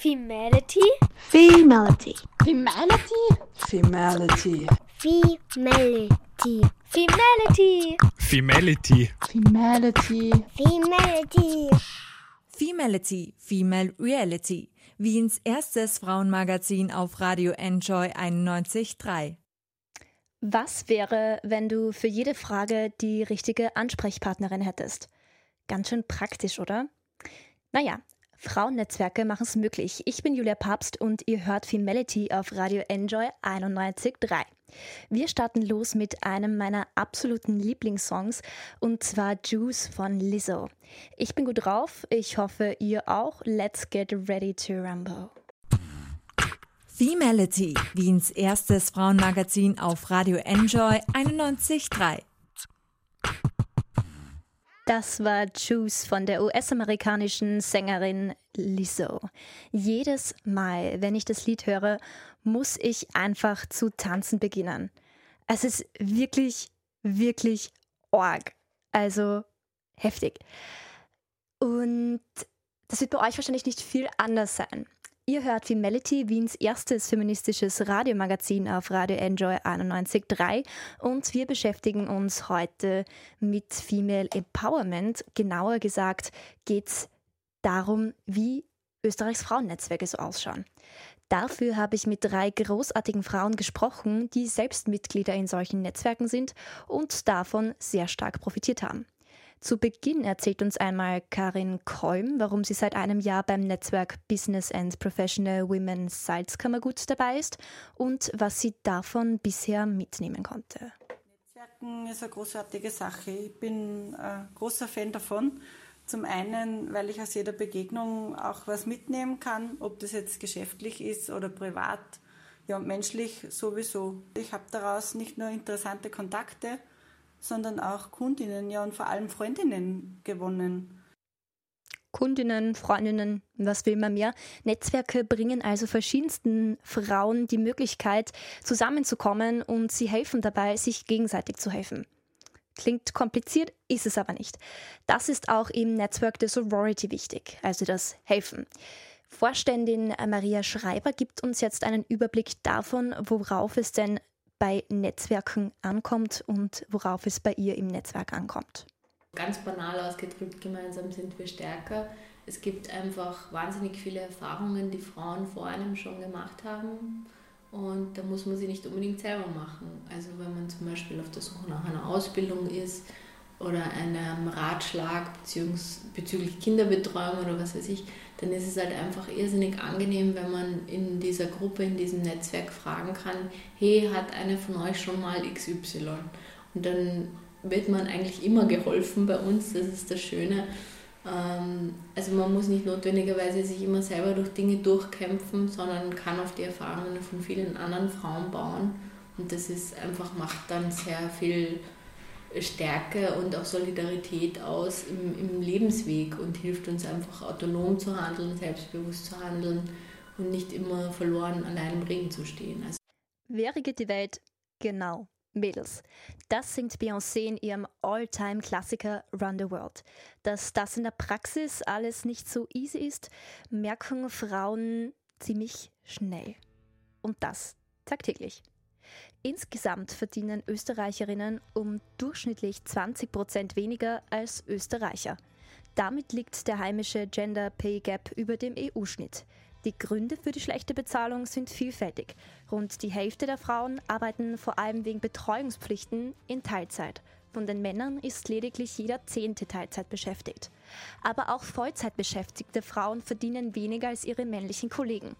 Femality. Femality. Femality. Femality. Femality. Femality. Femality. Femality. Femality. Femality, Female Reality, Wiens erstes Frauenmagazin auf Radio Enjoy 91.3. Was wäre, wenn du für jede Frage die richtige Ansprechpartnerin hättest? Ganz schön praktisch, oder? Naja, Frauennetzwerke machen es möglich. Ich bin Julia Papst und ihr hört Femality auf Radio Enjoy 91.3. Wir starten los mit einem meiner absoluten Lieblingssongs und zwar Juice von Lizzo. Ich bin gut drauf, ich hoffe ihr auch. Let's get ready to rumble. Femality, Wiens erstes Frauenmagazin auf Radio Enjoy 91.3. Das war Juice von der US-amerikanischen Sängerin Lizzo. Jedes Mal, wenn ich das Lied höre, muss ich einfach zu tanzen beginnen. Es ist wirklich, wirklich org. Also heftig. Und das wird bei euch wahrscheinlich nicht viel anders sein. Ihr hört Femality, Wiens erstes feministisches Radiomagazin auf Radio Enjoy 91.3 und wir beschäftigen uns heute mit Female Empowerment. Genauer gesagt geht es darum, wie Österreichs Frauennetzwerke so ausschauen. Dafür habe ich mit drei großartigen Frauen gesprochen, die selbst Mitglieder in solchen Netzwerken sind und davon sehr stark profitiert haben. Zu Beginn erzählt uns einmal Karin Kolm, warum sie seit einem Jahr beim Netzwerk Business and Professional Women Salzkammergut dabei ist und was sie davon bisher mitnehmen konnte. Netzwerken ist eine großartige Sache. Ich bin ein großer Fan davon. Zum einen, weil ich aus jeder Begegnung auch was mitnehmen kann, ob das jetzt geschäftlich ist oder privat, ja, menschlich sowieso. Ich habe daraus nicht nur interessante Kontakte, sondern auch Kundinnen, ja und vor allem Freundinnen gewonnen. Kundinnen, Freundinnen, was will man mehr? Netzwerke bringen also verschiedensten Frauen die Möglichkeit, zusammenzukommen und sie helfen dabei, sich gegenseitig zu helfen. Klingt kompliziert, ist es aber nicht. Das ist auch im Netzwerk der Sorority wichtig, also das Helfen. Vorständin Maria Schreiber gibt uns jetzt einen Überblick davon, worauf es denn bei Netzwerken ankommt und worauf es bei ihr im Netzwerk ankommt. Ganz banal ausgedrückt, gemeinsam sind wir stärker. Es gibt einfach wahnsinnig viele Erfahrungen, die Frauen vor einem schon gemacht haben. Und da muss man sie nicht unbedingt selber machen. Also wenn man zum Beispiel auf der Suche nach einer Ausbildung ist oder einem Ratschlag bezüglich Kinderbetreuung oder was weiß ich, dann ist es halt einfach irrsinnig angenehm, wenn man in dieser Gruppe, in diesem Netzwerk fragen kann, hey, hat eine von euch schon mal XY? Und dann wird man eigentlich immer geholfen bei uns, das ist das Schöne. Ähm, also man muss nicht notwendigerweise sich immer selber durch Dinge durchkämpfen, sondern kann auf die Erfahrungen von vielen anderen Frauen bauen. Und das ist einfach, macht dann sehr viel Stärke und auch Solidarität aus im, im, Lebensweg und hilft uns einfach autonom zu handeln, selbstbewusst zu handeln und nicht immer verloren allein im Regen zu stehen. Also regiert die Welt? Genau. Mädels. Das singt Beyoncé in ihrem All-Time-Klassiker Run the World. Dass das in der Praxis alles nicht so easy ist, merken Frauen ziemlich schnell. Und das tagtäglich. Insgesamt verdienen Österreicherinnen um durchschnittlich 20 Prozent weniger als Österreicher. Damit liegt der heimische Gender Pay Gap über dem EU-Schnitt. Die Gründe für die schlechte Bezahlung sind vielfältig. Rund die Hälfte der Frauen arbeiten vor allem wegen Betreuungspflichten in Teilzeit. Von den Männern ist lediglich jeder zehnte Teilzeit beschäftigt. Aber auch Vollzeitbeschäftigte Frauen verdienen weniger als ihre männlichen Kollegen.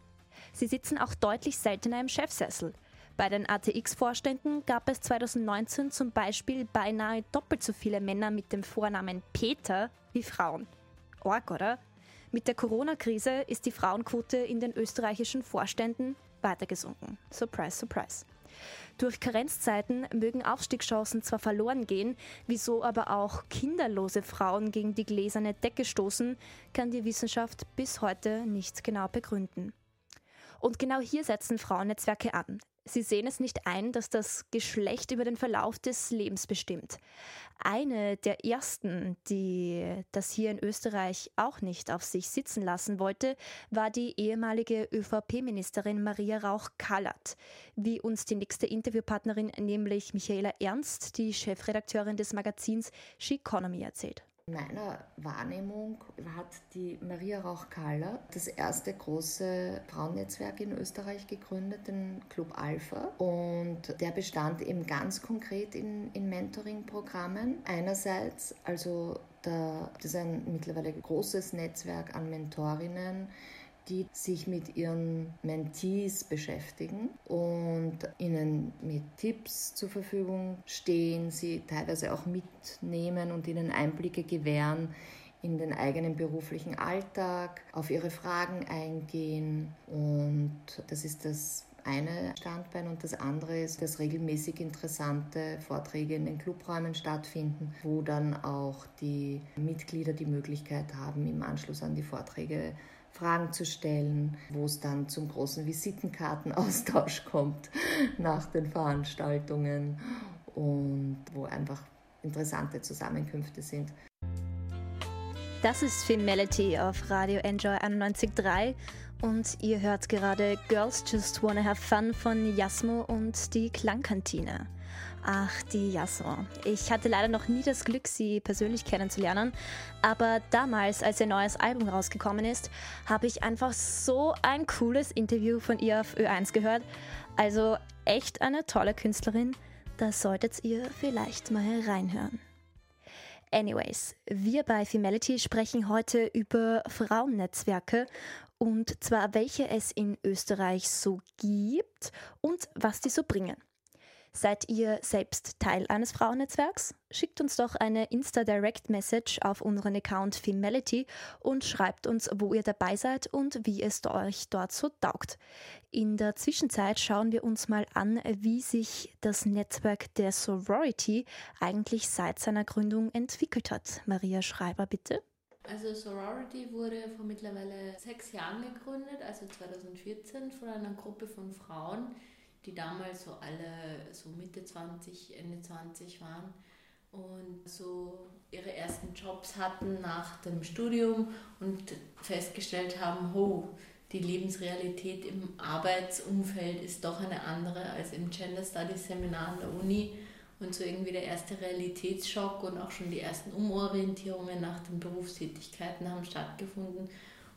Sie sitzen auch deutlich seltener im Chefsessel. Bei den ATX-Vorständen gab es 2019 zum Beispiel beinahe doppelt so viele Männer mit dem Vornamen Peter wie Frauen. Org, oder? Mit der Corona-Krise ist die Frauenquote in den österreichischen Vorständen weiter gesunken. Surprise, surprise. Durch Karenzzeiten mögen Aufstiegschancen zwar verloren gehen, wieso aber auch kinderlose Frauen gegen die gläserne Decke stoßen, kann die Wissenschaft bis heute nicht genau begründen. Und genau hier setzen Frauennetzwerke an. Sie sehen es nicht ein, dass das Geschlecht über den Verlauf des Lebens bestimmt. Eine der ersten, die das hier in Österreich auch nicht auf sich sitzen lassen wollte, war die ehemalige ÖVP-Ministerin Maria Rauch-Kallert. Wie uns die nächste Interviewpartnerin, nämlich Michaela Ernst, die Chefredakteurin des Magazins She Economy, erzählt. In meiner Wahrnehmung hat die Maria Rauch-Kahler das erste große Frauennetzwerk in Österreich gegründet, den Club Alpha. Und der bestand eben ganz konkret in, in Mentoring-Programmen. Einerseits, also da, das ist ein mittlerweile großes Netzwerk an Mentorinnen, die sich mit ihren Mentees beschäftigen und ihnen mit Tipps zur Verfügung stehen, sie teilweise auch mitnehmen und ihnen Einblicke gewähren in den eigenen beruflichen Alltag, auf ihre Fragen eingehen. Und das ist das eine Standbein. Und das andere ist, dass regelmäßig interessante Vorträge in den Clubräumen stattfinden, wo dann auch die Mitglieder die Möglichkeit haben, im Anschluss an die Vorträge Fragen zu stellen, wo es dann zum großen Visitenkartenaustausch kommt nach den Veranstaltungen und wo einfach interessante Zusammenkünfte sind. Das ist Femality auf Radio Enjoy 91.3 und ihr hört gerade Girls Just Wanna Have Fun von Jasmo und die Klangkantine. Ach, die Jasmo. Ich hatte leider noch nie das Glück, sie persönlich kennenzulernen, aber damals, als ihr neues Album rausgekommen ist, habe ich einfach so ein cooles Interview von ihr auf Ö1 gehört. Also echt eine tolle Künstlerin, da solltet ihr vielleicht mal reinhören. Anyways, wir bei Femality sprechen heute über Frauennetzwerke und zwar welche es in Österreich so gibt und was die so bringen. Seid ihr selbst Teil eines Frauennetzwerks? Schickt uns doch eine Insta-Direct-Message auf unseren Account Femality und schreibt uns, wo ihr dabei seid und wie es euch dort so taugt. In der Zwischenzeit schauen wir uns mal an, wie sich das Netzwerk der Sorority eigentlich seit seiner Gründung entwickelt hat. Maria Schreiber, bitte. Also Sorority wurde vor mittlerweile sechs Jahren gegründet, also 2014 von einer Gruppe von Frauen, die damals so alle so Mitte 20, Ende 20 waren und so ihre ersten Jobs hatten nach dem Studium und festgestellt haben, ho, die Lebensrealität im Arbeitsumfeld ist doch eine andere als im Gender Studies Seminar an der Uni. Und so irgendwie der erste Realitätsschock und auch schon die ersten Umorientierungen nach den Berufstätigkeiten haben stattgefunden.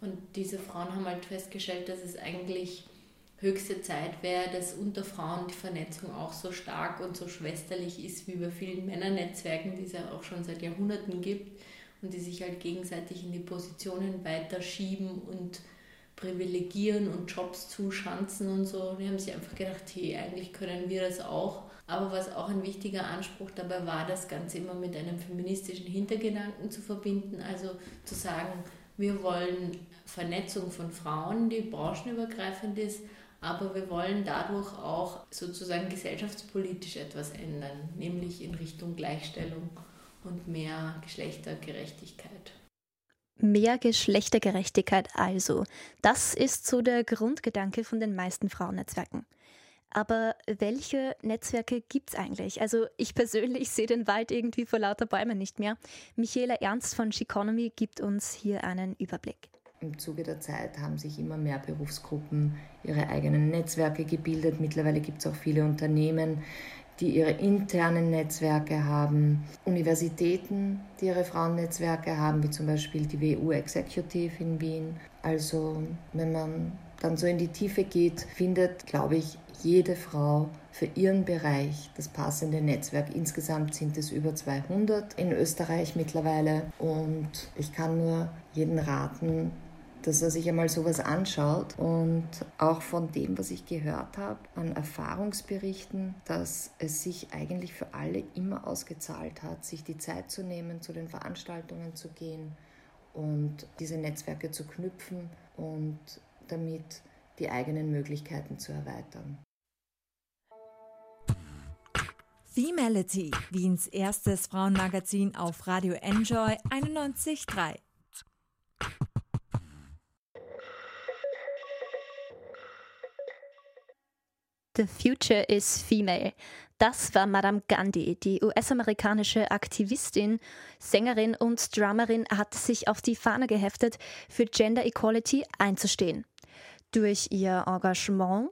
Und diese Frauen haben halt festgestellt, dass es eigentlich höchste Zeit wäre, dass unter Frauen die Vernetzung auch so stark und so schwesterlich ist wie bei vielen Männernetzwerken, die es ja auch schon seit Jahrhunderten gibt und die sich halt gegenseitig in die Positionen weiterschieben und privilegieren und Jobs zuschanzen und so. Die haben sich einfach gedacht, hey, eigentlich können wir das auch. Aber was auch ein wichtiger Anspruch dabei war, das Ganze immer mit einem feministischen Hintergedanken zu verbinden. Also zu sagen, wir wollen Vernetzung von Frauen, die branchenübergreifend ist, aber wir wollen dadurch auch sozusagen gesellschaftspolitisch etwas ändern, nämlich in Richtung Gleichstellung und mehr Geschlechtergerechtigkeit. Mehr Geschlechtergerechtigkeit also. Das ist so der Grundgedanke von den meisten Frauennetzwerken. Aber welche Netzwerke gibt es eigentlich? Also ich persönlich sehe den Wald irgendwie vor lauter Bäumen nicht mehr. Michaela Ernst von Sheconomy gibt uns hier einen Überblick. Im Zuge der Zeit haben sich immer mehr Berufsgruppen ihre eigenen Netzwerke gebildet. Mittlerweile gibt es auch viele Unternehmen, die ihre internen Netzwerke haben, Universitäten, die ihre Frauennetzwerke haben, wie zum Beispiel die WU Executive in Wien. Also wenn man dann so in die Tiefe geht, findet, glaube ich, jede Frau für ihren Bereich das passende Netzwerk. Insgesamt sind es über 200 in Österreich mittlerweile und ich kann nur jeden raten, dass er sich einmal sowas anschaut und auch von dem, was ich gehört habe, an Erfahrungsberichten, dass es sich eigentlich für alle immer ausgezahlt hat, sich die Zeit zu nehmen, zu den Veranstaltungen zu gehen und diese Netzwerke zu knüpfen und damit die eigenen Möglichkeiten zu erweitern. Femality, Wiens erstes Frauenmagazin auf Radio Enjoy 91.3. The Future is Female. Das war Madame Gandhi, die US-amerikanische Aktivistin, Sängerin und Drummerin, hat sich auf die Fahne geheftet, für Gender Equality einzustehen. Durch ihr Engagement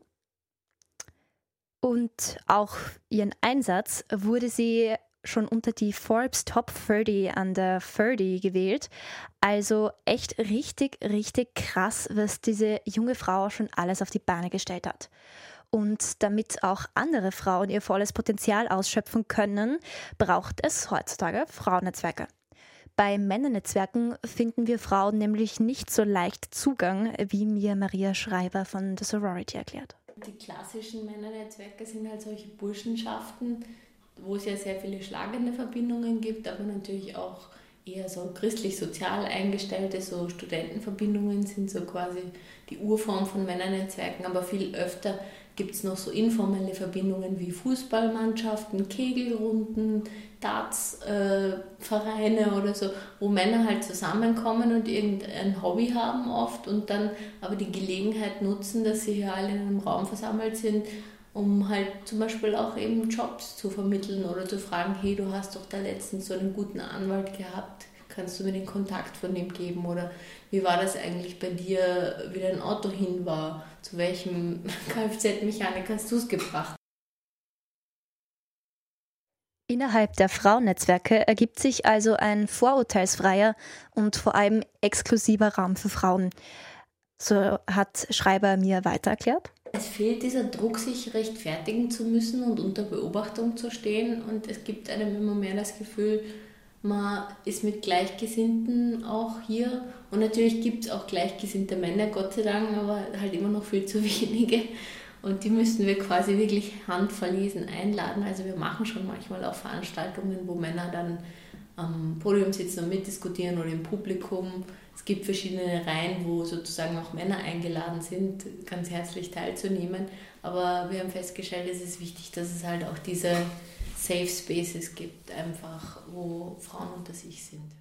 und auch ihren Einsatz wurde sie schon unter die Forbes Top 30 under 30 gewählt. Also echt richtig, richtig krass, was diese junge Frau schon alles auf die Beine gestellt hat. Und damit auch andere Frauen ihr volles Potenzial ausschöpfen können, braucht es heutzutage Frauennetzwerke. Bei Männernetzwerken finden wir Frauen nämlich nicht so leicht Zugang, wie mir Maria Schreiber von The Sorority erklärt. Die klassischen Männernetzwerke sind halt solche Burschenschaften, wo es ja sehr viele schlagende Verbindungen gibt, aber natürlich auch eher so christlich-sozial eingestellte, so Studentenverbindungen sind so quasi die Urform von Männernetzwerken, aber viel öfter gibt es noch so informelle Verbindungen wie Fußballmannschaften, Kegelrunden, Dartsvereine äh, oder so, wo Männer halt zusammenkommen und irgendein Hobby haben oft und dann aber die Gelegenheit nutzen, dass sie hier alle in einem Raum versammelt sind, um halt zum Beispiel auch eben Jobs zu vermitteln oder zu fragen, hey, du hast doch da letztens so einen guten Anwalt gehabt, kannst du mir den Kontakt von dem geben oder wie war das eigentlich bei dir, wie dein Auto hin war, zu welchem Kfz-Mechanik hast du es gebracht? Innerhalb der Frauennetzwerke ergibt sich also ein vorurteilsfreier und vor allem exklusiver Raum für Frauen. So hat Schreiber mir weiter erklärt. Es fehlt dieser Druck, sich rechtfertigen zu müssen und unter Beobachtung zu stehen. Und es gibt einem immer mehr das Gefühl, man ist mit Gleichgesinnten auch hier. Und natürlich gibt es auch gleichgesinnte Männer, Gott sei Dank, aber halt immer noch viel zu wenige. Und die müssen wir quasi wirklich handverlesen einladen. Also wir machen schon manchmal auch Veranstaltungen, wo Männer dann am Podium sitzen und mitdiskutieren oder im Publikum. Es gibt verschiedene Reihen, wo sozusagen auch Männer eingeladen sind, ganz herzlich teilzunehmen. Aber wir haben festgestellt, es ist wichtig, dass es halt auch diese Safe Spaces gibt, einfach, wo Frauen unter sich sind.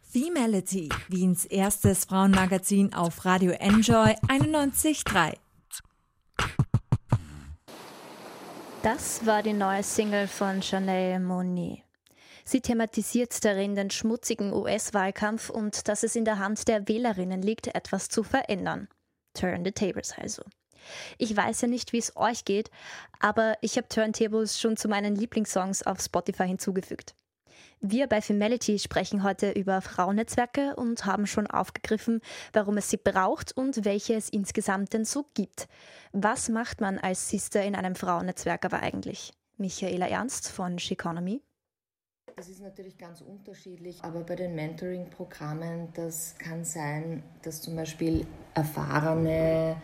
Femality, Wiens erstes Frauenmagazin auf Radio Enjoy 91.3. Das war die neue Single von Chanel Monet. Sie thematisiert darin den schmutzigen US-Wahlkampf und dass es in der Hand der Wählerinnen liegt, etwas zu verändern. Turn the tables also. Ich weiß ja nicht, wie es euch geht, aber ich habe Turntables schon zu meinen Lieblingssongs auf Spotify hinzugefügt. Wir bei Femality sprechen heute über Frauennetzwerke und haben schon aufgegriffen, warum es sie braucht und welche es insgesamt denn so gibt. Was macht man als Sister in einem Frauennetzwerk aber eigentlich? Michaela Ernst von Sheconomy. Das ist natürlich ganz unterschiedlich, aber bei den Mentoring-Programmen, das kann sein, dass zum Beispiel erfahrene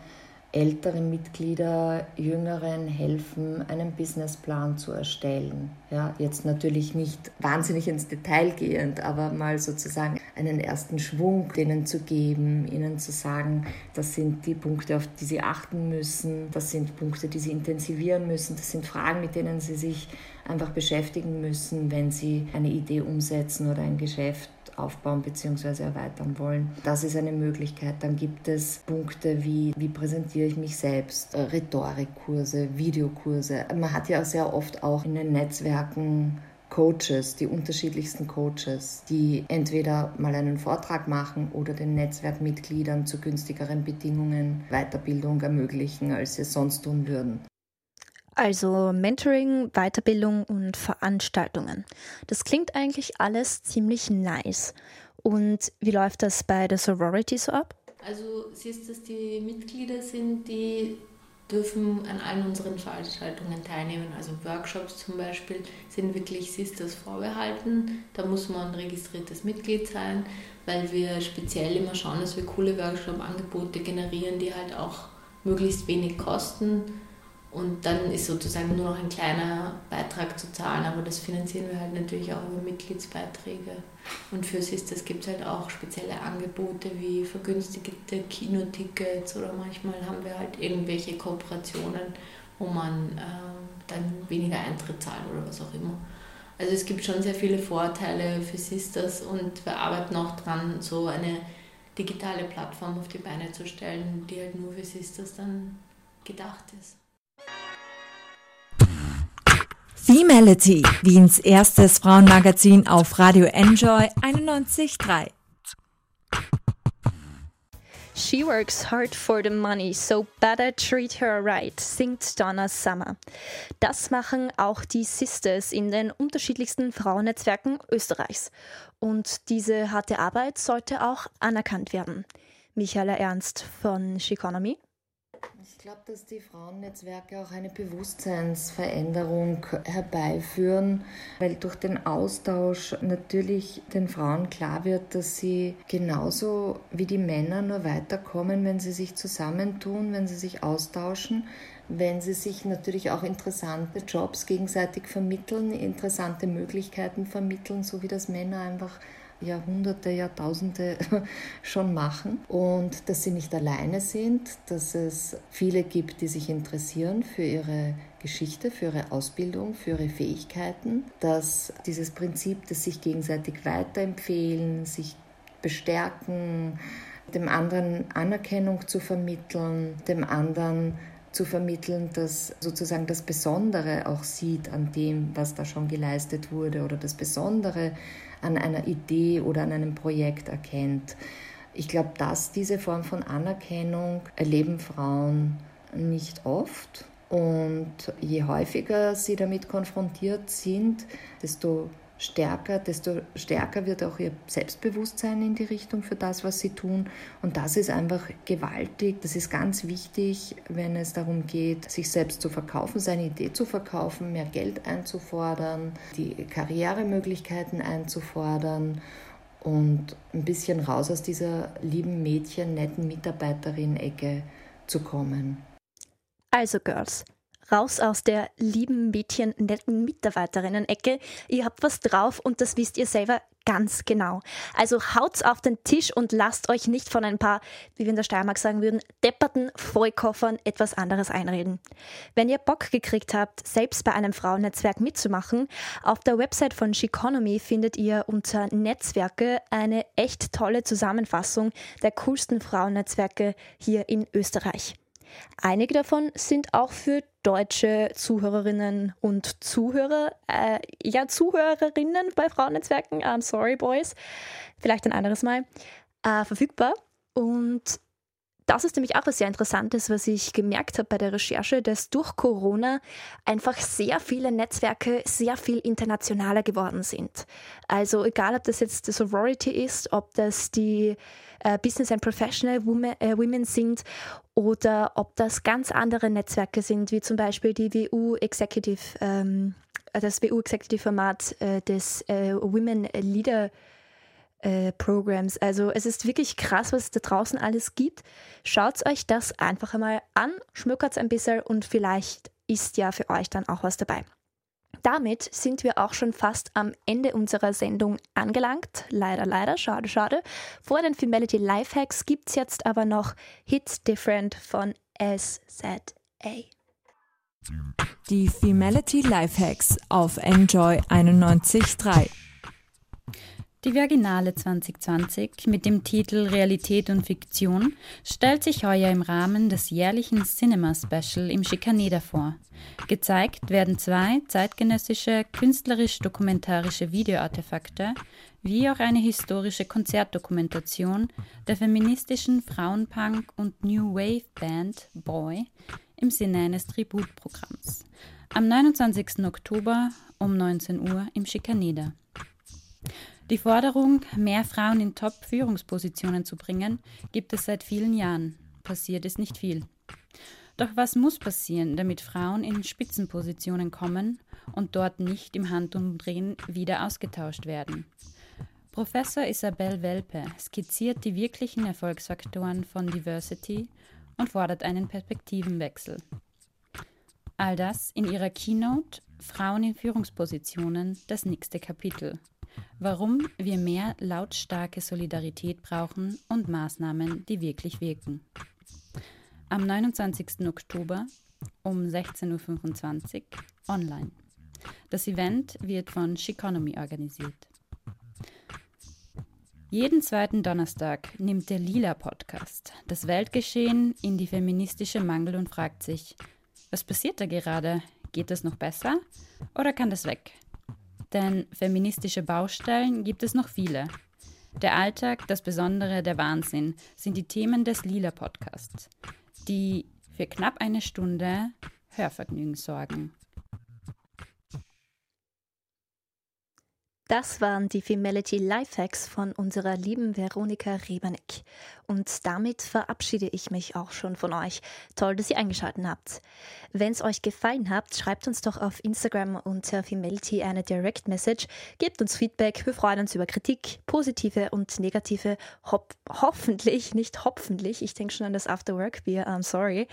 ältere Mitglieder jüngeren helfen, einen Businessplan zu erstellen. Ja, jetzt natürlich nicht wahnsinnig ins Detail gehend, aber mal sozusagen einen ersten Schwung denen zu geben, ihnen zu sagen, das sind die Punkte, auf die sie achten müssen, das sind Punkte, die sie intensivieren müssen, das sind Fragen, mit denen sie sich einfach beschäftigen müssen, wenn sie eine Idee umsetzen oder ein Geschäft aufbauen bzw. erweitern wollen. Das ist eine Möglichkeit. Dann gibt es Punkte wie, wie präsentiere ich mich selbst, äh, Rhetorikkurse, Videokurse. Man hat ja sehr oft auch in den Netzwerken Coaches, die unterschiedlichsten Coaches, die entweder mal einen Vortrag machen oder den Netzwerkmitgliedern zu günstigeren Bedingungen Weiterbildung ermöglichen, als sie es sonst tun würden. Also Mentoring, Weiterbildung und Veranstaltungen. Das klingt eigentlich alles ziemlich nice. Und wie läuft das bei der Sorority so ab? Also siehst, dass die Mitglieder sind, die dürfen an allen unseren Veranstaltungen teilnehmen. Also Workshops zum Beispiel sind wirklich Sisters vorbehalten. Da muss man ein registriertes Mitglied sein, weil wir speziell immer schauen, dass wir coole Workshop-Angebote generieren, die halt auch möglichst wenig kosten und dann ist sozusagen nur noch ein kleiner Beitrag zu zahlen, aber das finanzieren wir halt natürlich auch über Mitgliedsbeiträge. Und für Sisters gibt es halt auch spezielle Angebote wie vergünstigte Kinotickets oder manchmal haben wir halt irgendwelche Kooperationen, wo man äh, dann weniger Eintritt zahlt oder was auch immer. Also es gibt schon sehr viele Vorteile für Sisters und wir arbeiten auch dran, so eine digitale Plattform auf die Beine zu stellen, die halt nur für Sisters dann gedacht ist. Femality, Wiens erstes Frauenmagazin auf Radio Enjoy 91.3. She works hard for the money, so better treat her right, singt Donna Summer. Das machen auch die Sisters in den unterschiedlichsten Frauennetzwerken Österreichs. Und diese harte Arbeit sollte auch anerkannt werden. Michaela Ernst von Sheconomy. Ich glaube, dass die Frauennetzwerke auch eine Bewusstseinsveränderung herbeiführen, weil durch den Austausch natürlich den Frauen klar wird, dass sie genauso wie die Männer nur weiterkommen, wenn sie sich zusammentun, wenn sie sich austauschen, wenn sie sich natürlich auch interessante Jobs gegenseitig vermitteln, interessante Möglichkeiten vermitteln, so wie das Männer einfach Jahrhunderte, Jahrtausende schon machen und dass sie nicht alleine sind, dass es viele gibt, die sich interessieren für ihre Geschichte, für ihre Ausbildung, für ihre Fähigkeiten, dass dieses Prinzip des sich gegenseitig weiterempfehlen, sich bestärken, dem anderen Anerkennung zu vermitteln, dem anderen zu vermitteln, dass sozusagen das Besondere auch sieht an dem, was da schon geleistet wurde oder das Besondere an einer Idee oder an einem Projekt erkennt. Ich glaube, dass diese Form von Anerkennung erleben Frauen nicht oft. Und je häufiger sie damit konfrontiert sind, desto stärker, desto stärker wird auch ihr Selbstbewusstsein in die Richtung für das, was sie tun. Und das ist einfach gewaltig. Das ist ganz wichtig, wenn es darum geht, sich selbst zu verkaufen, seine Idee zu verkaufen, mehr Geld einzufordern, die Karrieremöglichkeiten einzufordern und ein bisschen raus aus dieser lieben Mädchen, netten Mitarbeiterin-Ecke zu kommen. Also Girls, raus aus der lieben Mädchen, netten Mitarbeiterinnen-Ecke. Ihr habt was drauf und das wisst ihr selber ganz genau. Also haut's auf den Tisch und lasst euch nicht von ein paar, wie wir in der Steiermark sagen würden, depperten Vollkoffern etwas anderes einreden. Wenn ihr Bock gekriegt habt, selbst bei einem Frauennetzwerk mitzumachen, auf der Website von Sheconomy findet ihr unter Netzwerke eine echt tolle Zusammenfassung der coolsten Frauennetzwerke hier in Österreich. Einige davon sind auch für deutsche Zuhörerinnen und Zuhörer, äh, ja, Zuhörerinnen bei Frauennetzwerken, I'm sorry, Boys, vielleicht ein anderes Mal, äh, verfügbar. Und das ist nämlich auch was sehr Interessantes, was ich gemerkt habe bei der Recherche, dass durch Corona einfach sehr viele Netzwerke sehr viel internationaler geworden sind. Also egal, ob das jetzt die Sorority ist, ob das die äh, Business and Professional Women, äh, Women sind oder ob das ganz andere Netzwerke sind, wie zum Beispiel die WU Executive, ähm, das WU Executive Format äh, des äh, Women Leader äh, Programs. Also es ist wirklich krass, was es da draußen alles gibt. Schaut euch das einfach einmal an, schmückert ein bisschen und vielleicht ist ja für euch dann auch was dabei. Damit sind wir auch schon fast am Ende unserer Sendung angelangt. Leider, leider, schade, schade. Vor den Femality Lifehacks gibt es jetzt aber noch Hits Different von SZA. Die Femality Lifehacks auf Enjoy 91.3. Die Virginale 2020 mit dem Titel Realität und Fiktion stellt sich heuer im Rahmen des jährlichen Cinema Special im Schikaneder vor. Gezeigt werden zwei zeitgenössische künstlerisch-dokumentarische Videoartefakte wie auch eine historische Konzertdokumentation der feministischen Frauenpunk- und New Wave Band Boy im Sinne eines Tributprogramms. Am 29. Oktober um 19 Uhr im Schikaneder. Die Forderung, mehr Frauen in Top-Führungspositionen zu bringen, gibt es seit vielen Jahren. Passiert ist nicht viel. Doch was muss passieren, damit Frauen in Spitzenpositionen kommen und dort nicht im Handumdrehen wieder ausgetauscht werden? Professor Isabel Welpe skizziert die wirklichen Erfolgsfaktoren von Diversity und fordert einen Perspektivenwechsel. All das in ihrer Keynote Frauen in Führungspositionen, das nächste Kapitel warum wir mehr lautstarke Solidarität brauchen und Maßnahmen, die wirklich wirken. Am 29. Oktober um 16.25 Uhr online. Das Event wird von Sheconomy organisiert. Jeden zweiten Donnerstag nimmt der Lila Podcast das Weltgeschehen in die feministische Mangel und fragt sich, was passiert da gerade? Geht das noch besser oder kann das weg? Denn feministische Baustellen gibt es noch viele. Der Alltag, das Besondere, der Wahnsinn sind die Themen des Lila Podcasts, die für knapp eine Stunde Hörvergnügen sorgen. Das waren die Femality Lifehacks von unserer lieben Veronika Rebernick. Und damit verabschiede ich mich auch schon von euch. Toll, dass ihr eingeschaltet habt. Wenn es euch gefallen hat, schreibt uns doch auf Instagram unter Femality eine Direct Message. Gebt uns Feedback. Wir freuen uns über Kritik, positive und negative. Ho hoffentlich, nicht hoffentlich, ich denke schon an das Afterwork-Bier, I'm sorry.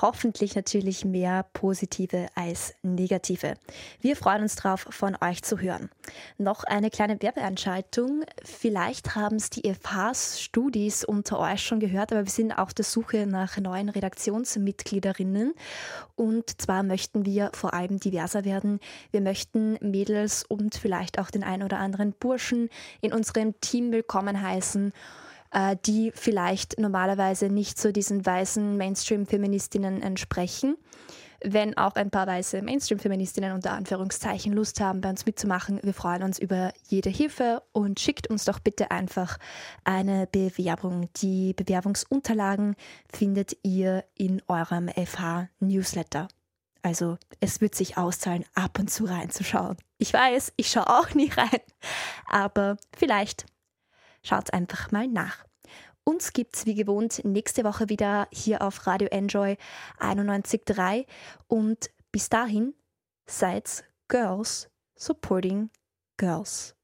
Hoffentlich natürlich mehr positive als negative. Wir freuen uns drauf, von euch zu hören noch eine kleine Werbeanschaltung. Vielleicht haben es die FHs Studis unter euch schon gehört, aber wir sind auf der Suche nach neuen Redaktionsmitgliederinnen. Und zwar möchten wir vor allem diverser werden. Wir möchten Mädels und vielleicht auch den ein oder anderen Burschen in unserem Team willkommen heißen äh, die vielleicht normalerweise nicht zu diesen weißen Mainstream-Feministinnen entsprechen wenn auch ein paar weiße Mainstream-Feministinnen unter Anführungszeichen Lust haben, bei uns mitzumachen. Wir freuen uns über jede Hilfe und schickt uns doch bitte einfach eine Bewerbung. Die Bewerbungsunterlagen findet ihr in eurem FH-Newsletter. Also es wird sich auszahlen, ab und zu reinzuschauen. Ich weiß, ich schaue auch nie rein, aber vielleicht schaut einfach mal nach. Uns gibt es wie gewohnt nächste Woche wieder hier auf Radio Enjoy 91.3 und bis dahin seid Girls supporting Girls.